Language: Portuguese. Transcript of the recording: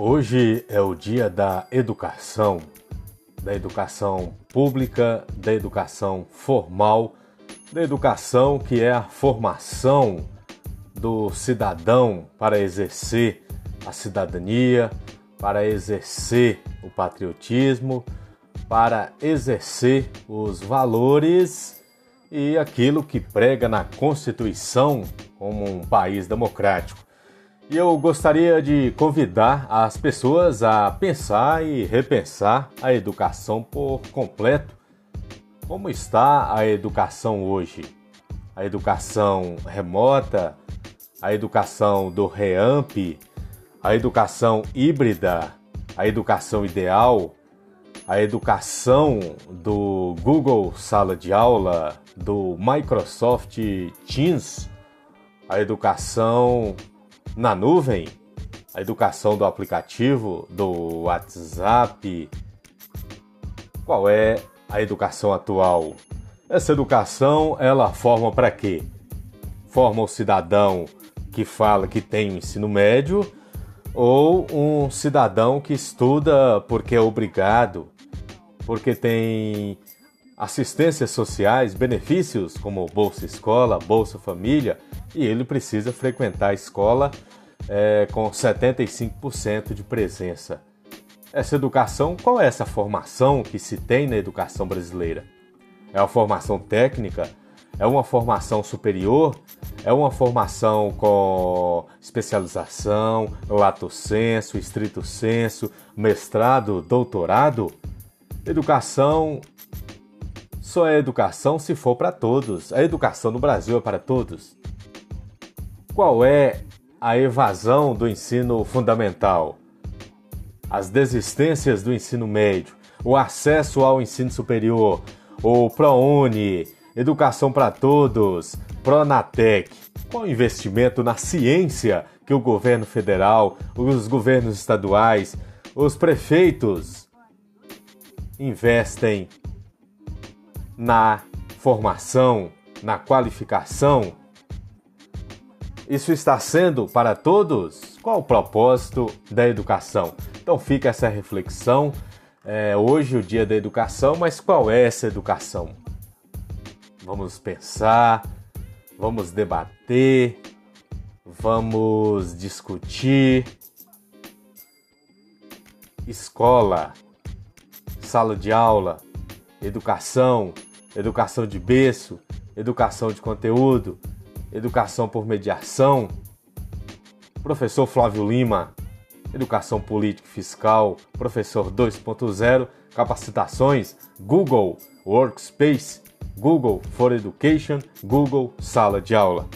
Hoje é o dia da educação, da educação pública, da educação formal, da educação que é a formação do cidadão para exercer a cidadania, para exercer o patriotismo, para exercer os valores e aquilo que prega na Constituição como um país democrático. E eu gostaria de convidar as pessoas a pensar e repensar a educação por completo. Como está a educação hoje? A educação remota, a educação do REAMP, a educação híbrida, a educação ideal, a educação do Google Sala de Aula, do Microsoft Teams, a educação na nuvem, a educação do aplicativo, do WhatsApp. Qual é a educação atual? Essa educação, ela forma para quê? Forma o cidadão que fala que tem o ensino médio ou um cidadão que estuda porque é obrigado, porque tem assistências sociais, benefícios como Bolsa Escola, Bolsa Família, e ele precisa frequentar a escola é, com 75% de presença. Essa educação, qual é essa formação que se tem na educação brasileira? É uma formação técnica? É uma formação superior? É uma formação com especialização, lato senso, estrito senso, mestrado, doutorado? Educação só é educação se for para todos. A educação no Brasil é para todos. Qual é a evasão do ensino fundamental? As desistências do ensino médio, o acesso ao ensino superior, o ProUni, Educação para Todos, Pronatec. Qual o investimento na ciência que o governo federal, os governos estaduais, os prefeitos investem na formação, na qualificação? Isso está sendo para todos? Qual o propósito da educação? Então fica essa reflexão. É, hoje o dia da educação, mas qual é essa educação? Vamos pensar, vamos debater, vamos discutir. Escola, sala de aula, educação, educação de berço, educação de conteúdo, educação por mediação. Professor Flávio Lima, educação política e fiscal, professor 2.0, capacitações, Google Workspace, Google for Education, Google Sala de Aula.